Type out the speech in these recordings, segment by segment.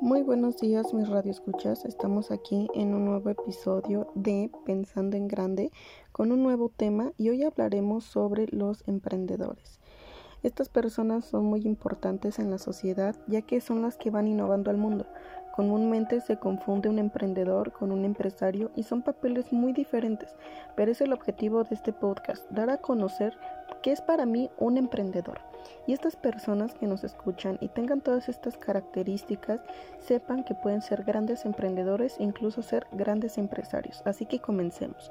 Muy buenos días mis radioescuchas, estamos aquí en un nuevo episodio de Pensando en Grande con un nuevo tema y hoy hablaremos sobre los emprendedores. Estas personas son muy importantes en la sociedad ya que son las que van innovando al mundo. Comúnmente se confunde un emprendedor con un empresario y son papeles muy diferentes, pero es el objetivo de este podcast, dar a conocer qué es para mí un emprendedor. Y estas personas que nos escuchan y tengan todas estas características, sepan que pueden ser grandes emprendedores e incluso ser grandes empresarios. Así que comencemos.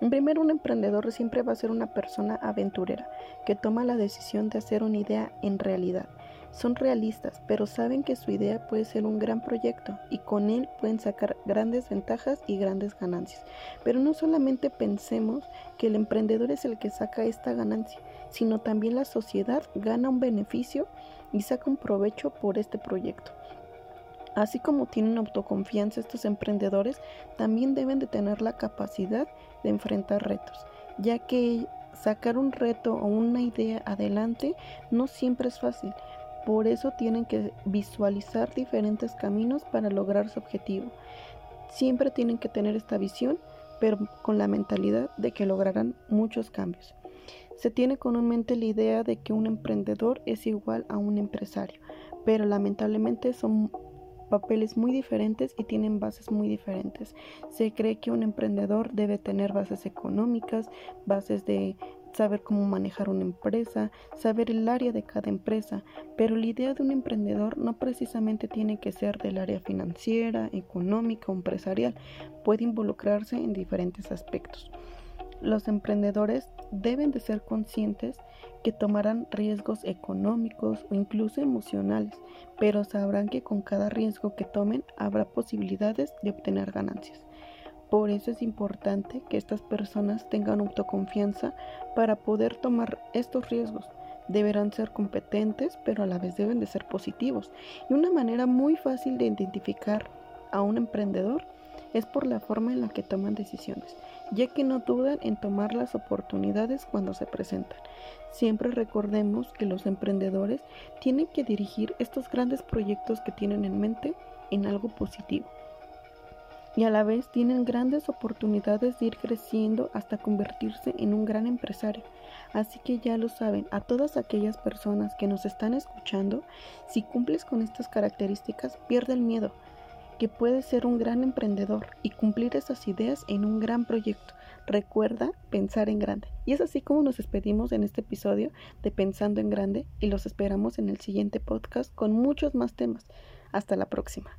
En primer, un emprendedor siempre va a ser una persona aventurera, que toma la decisión de hacer una idea en realidad son realistas, pero saben que su idea puede ser un gran proyecto y con él pueden sacar grandes ventajas y grandes ganancias. Pero no solamente pensemos que el emprendedor es el que saca esta ganancia, sino también la sociedad gana un beneficio y saca un provecho por este proyecto. Así como tienen autoconfianza estos emprendedores, también deben de tener la capacidad de enfrentar retos, ya que sacar un reto o una idea adelante no siempre es fácil, por eso tienen que visualizar diferentes caminos para lograr su objetivo. Siempre tienen que tener esta visión, pero con la mentalidad de que lograrán muchos cambios. Se tiene comúnmente la idea de que un emprendedor es igual a un empresario, pero lamentablemente son papeles muy diferentes y tienen bases muy diferentes. Se cree que un emprendedor debe tener bases económicas, bases de saber cómo manejar una empresa, saber el área de cada empresa, pero la idea de un emprendedor no precisamente tiene que ser del área financiera, económica o empresarial, puede involucrarse en diferentes aspectos. Los emprendedores deben de ser conscientes que tomarán riesgos económicos o incluso emocionales, pero sabrán que con cada riesgo que tomen habrá posibilidades de obtener ganancias. Por eso es importante que estas personas tengan autoconfianza para poder tomar estos riesgos. Deberán ser competentes, pero a la vez deben de ser positivos. Y una manera muy fácil de identificar a un emprendedor es por la forma en la que toman decisiones, ya que no dudan en tomar las oportunidades cuando se presentan. Siempre recordemos que los emprendedores tienen que dirigir estos grandes proyectos que tienen en mente en algo positivo y a la vez tienen grandes oportunidades de ir creciendo hasta convertirse en un gran empresario. Así que ya lo saben, a todas aquellas personas que nos están escuchando, si cumples con estas características, pierde el miedo, que puedes ser un gran emprendedor y cumplir esas ideas en un gran proyecto. Recuerda pensar en grande. Y es así como nos despedimos en este episodio de Pensando en Grande y los esperamos en el siguiente podcast con muchos más temas. Hasta la próxima.